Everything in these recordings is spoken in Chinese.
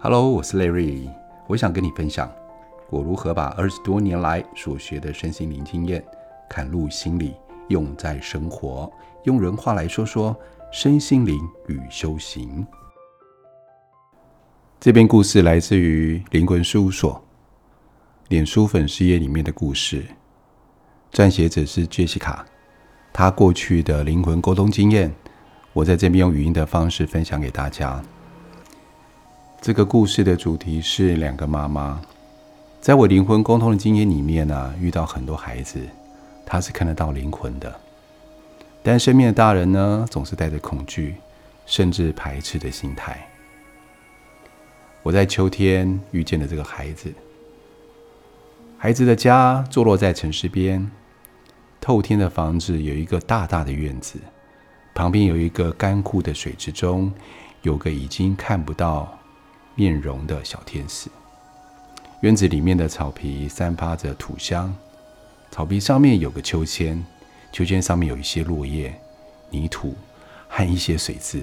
Hello，我是 Larry，我想跟你分享我如何把二十多年来所学的身心灵经验嵌入心里，用在生活。用人话来说说身心灵与修行。这篇故事来自于灵魂事务所脸书粉丝页里面的故事，撰写者是 Jessica，她过去的灵魂沟通经验，我在这边用语音的方式分享给大家。这个故事的主题是两个妈妈，在我灵魂沟通的经验里面呢、遇到很多孩子，他是看得到灵魂的，但身边的大人呢，总是带着恐惧，甚至排斥的心态。我在秋天遇见了这个孩子，孩子的家坐落在城市边，透天的房子有一个大大的院子，旁边有一个干枯的水池中，有个已经看不到面容的小天使。院子里面的草皮散发着土香，草皮上面有个秋千，秋千上面有一些落叶、泥土和一些水渍。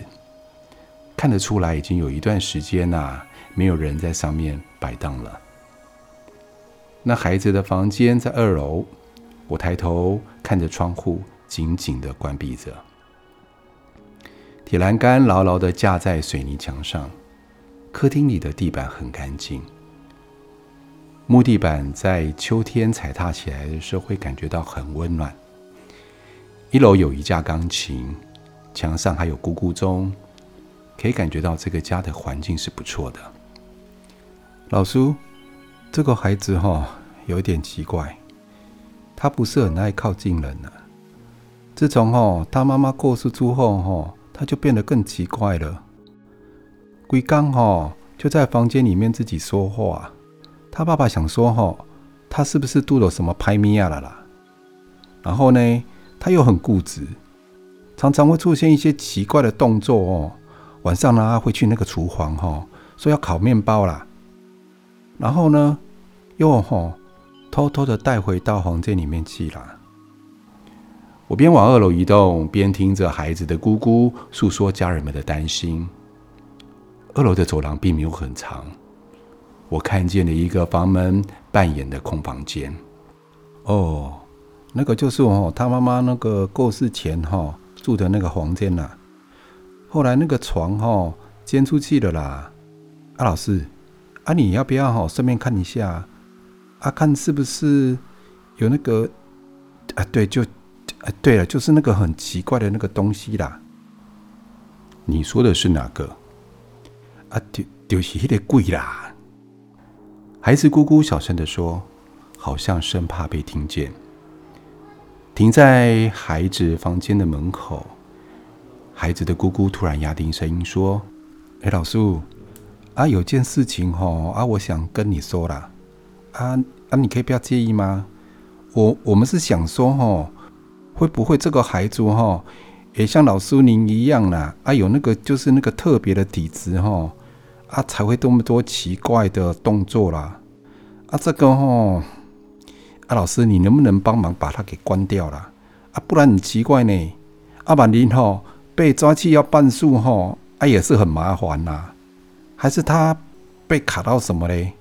看得出来，已经有一段时间呐、没有人在上面摆荡了。那孩子的房间在二楼，我抬头看着窗户，紧紧的关闭着。铁栏杆牢牢地架在水泥墙上。客厅里的地板很干净，木地板在秋天踩踏起来的时候会感觉到很温暖。一楼有一架钢琴，墙上还有咕咕钟，可以感觉到这个家的环境是不错的。老苏，这个孩子哈、哦、有点奇怪，他不是很爱靠近人呢。自从哈他妈妈过世之后哈，他就变得更奇怪了。龟刚哈就在房间里面自己说话，他爸爸想说哈，他是不是度了什么拍咪呀了啦？然后呢，他又很固执，常常会出现一些奇怪的动作哦。晚上呢，会去那个厨房哈，说要烤面包啦。然后呢，又哈偷偷的带回到房间里面去啦。我边往二楼移动，边听着孩子的姑姑诉说家人们的担心。二楼的走廊并没有很长，我看见了一个房门半掩的空房间。哦，那个就是哦，他妈妈那个过世前哈、哦、住的那个房间呐。后来那个床哈、哦、捐出去了啦。啊，老师，啊，你要不要哈、哦、顺便看一下？啊，看是不是有那个啊？对，就啊，对了，就是那个很奇怪的那个东西啦。你说的是哪个？啊，就就是迄个鬼啦！孩子姑姑小声的说，好像生怕被听见。停在孩子房间的门口，孩子的姑姑突然压低声音说：“哎，老苏，啊，有件事情吼，啊，我想跟你说啦，啊啊，你可以不要介意吗？我我们是想说吼，会不会这个孩子吼，也像老苏您一样啦？啊，有那个就是那个特别的体质吼。”啊，才会这么多奇怪的动作啦！啊，这个吼，啊，老师，你能不能帮忙把它给关掉了？啊，不然很奇怪呢。啊，万一吼被抓去要办事吼，啊，也是很麻烦呐。还是他被卡到什么嘞？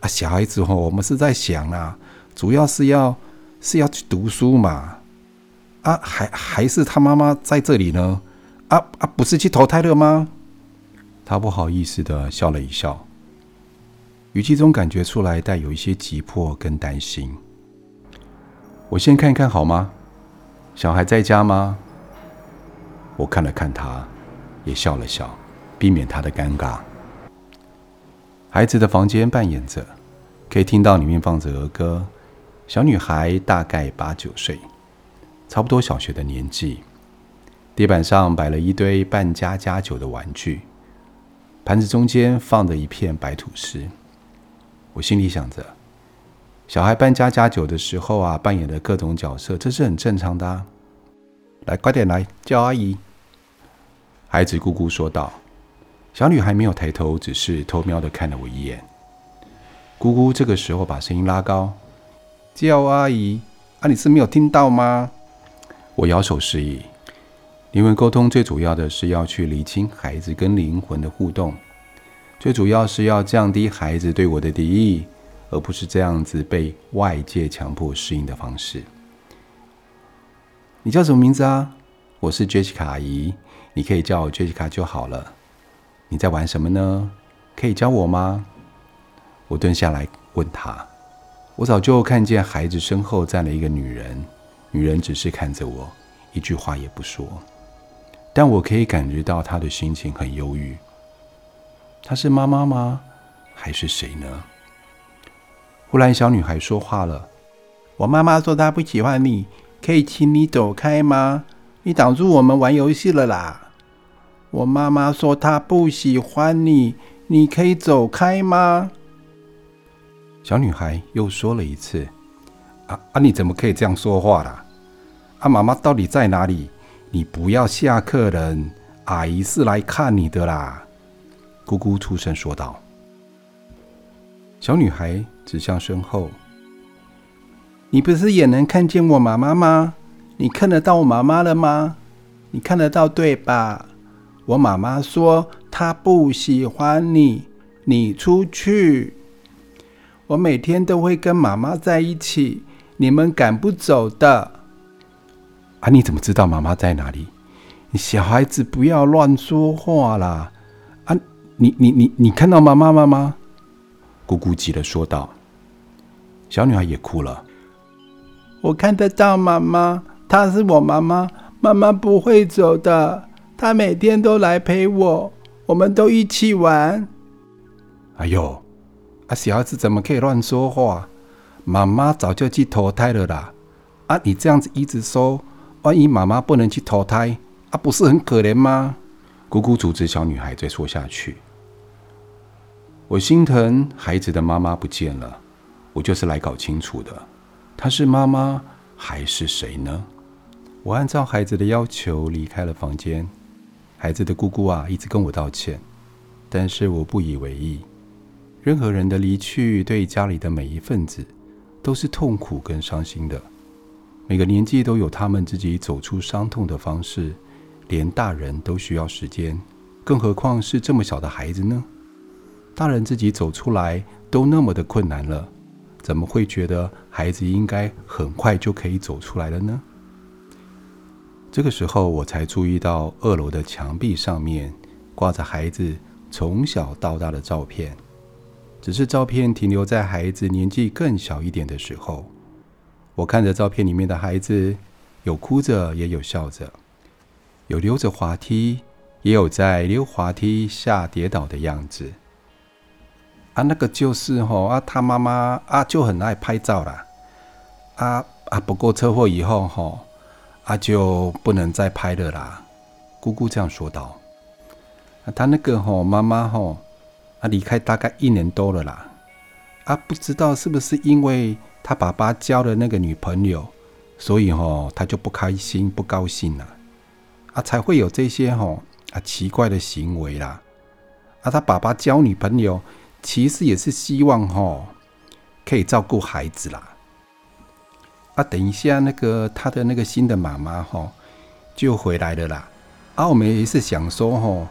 啊，小孩子吼，我们是在想啊，主要是要是要去读书嘛。啊，还还是他妈妈在这里呢？啊啊，不是去投胎了吗？他不好意思的笑了一笑，语气中感觉出来带有一些急迫跟担心。我先看一看好吗？小孩在家吗？我看了看他，也笑了笑，避免他的尴尬。孩子的房间扮演着，可以听到里面放着儿歌。小女孩大概八九岁，差不多小学的年纪。地板上摆了一堆扮家家酒的玩具。盘子中间放着一片白吐司，我心里想着，小孩搬家家酒的时候啊，扮演的各种角色，这是很正常的啊。来，快点来叫阿姨。孩子姑姑说道。小女孩没有抬头，只是偷瞄的看了我一眼。姑姑这个时候把声音拉高，叫阿姨啊，你是没有听到吗？我摇手示意。因为沟通最主要的是要去厘清孩子跟灵魂的互动，最主要是要降低孩子对我的敌意，而不是这样子被外界强迫适应的方式。你叫什么名字啊？我是 Jessica 阿姨，你可以叫我 Jessica 就好了。你在玩什么呢？可以教我吗？我蹲下来问他。我早就看见孩子身后站了一个女人，女人只是看着我，一句话也不说。但我可以感觉到她的心情很忧郁。她是妈妈吗？还是谁呢？忽然，小女孩说话了：“我妈妈说她不喜欢你，可以请你走开吗？你挡住我们玩游戏了啦！”我妈妈说她不喜欢你，你可以走开吗？小女孩又说了一次：“啊啊，你怎么可以这样说话啦？啊，妈妈到底在哪里？你不要吓客人，阿姨是来看你的啦。”姑姑出声说道。小女孩指向身后：“你不是也能看见我妈妈吗？你看得到我妈妈了吗？你看得到对吧？我妈妈说她不喜欢你，你出去。”我每天都会跟妈妈在一起，你们赶不走的。啊，你怎么知道妈妈在哪里？你小孩子不要乱说话啦！啊，你你你你看到妈妈妈吗？姑姑急的说道。小女孩也哭了。我看得到妈妈，她是我妈妈，妈妈不会走的。她每天都来陪我，我们都一起玩。哎呦！啊，小孩子怎么可以乱说话？妈妈早就去投胎了啦！啊，你这样子一直说，万一妈妈不能去投胎，啊，不是很可怜吗？姑姑阻止小女孩再说下去。我心疼孩子的妈妈不见了，我就是来搞清楚的，她是妈妈还是谁呢？我按照孩子的要求离开了房间。孩子的姑姑啊，一直跟我道歉，但是我不以为意。任何人的离去，对家里的每一份子都是痛苦跟伤心的。每个年纪都有他们自己走出伤痛的方式，连大人都需要时间，更何况是这么小的孩子呢？大人自己走出来都那么的困难了，怎么会觉得孩子应该很快就可以走出来了呢？这个时候，我才注意到二楼的墙壁上面挂着孩子从小到大的照片。只是照片停留在孩子年纪更小一点的时候，我看着照片里面的孩子，有哭着，也有笑着，有溜着滑梯，也有在溜滑梯下跌倒的样子。啊，那个就是吼啊，他妈妈啊就很爱拍照啦。啊啊，不过车祸以后吼啊就不能再拍了啦。姑姑这样说道。啊，他那个吼妈妈吼。啊离开大概一年多了啦，啊，不知道是不是因为他爸爸交了那个女朋友，所以吼他就不开心、不高兴了，啊，才会有这些吼啊奇怪的行为啦。啊，他爸爸交女朋友，其实也是希望吼可以照顾孩子啦。啊，等一下那个他的那个新的妈妈吼就回来了啦。啊，我们也是想说吼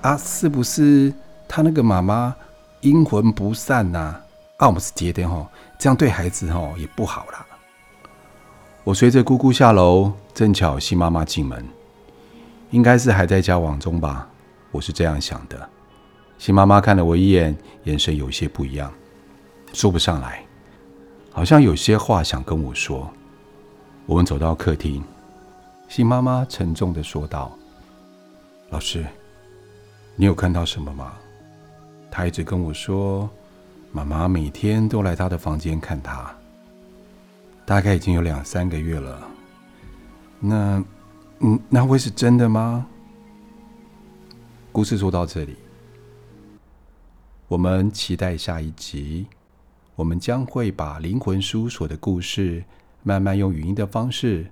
啊，是不是？他那个妈妈阴魂不散呐，啊，我们是觉得吼，这样对孩子吼也不好啦。我随着姑姑下楼，正巧新妈妈进门，应该是还在交往中吧，我是这样想的。新妈妈看了我一眼，眼神有些不一样，说不上来，好像有些话想跟我说。我们走到客厅，新妈妈沉重地说道：“老师，你有看到什么吗？”他一直跟我说，妈妈每天都来他的房间看他，大概已经有两三个月了。那，嗯，那会是真的吗？故事说到这里，我们期待下一集，我们将会把灵魂事务所的故事慢慢用语音的方式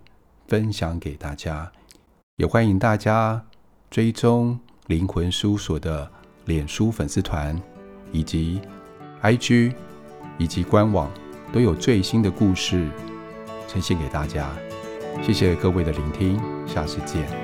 分享给大家，也欢迎大家追踪灵魂事务所的。脸书粉丝团以及 IG 以及官网都有最新的故事呈现给大家，谢谢各位的聆听，下次见。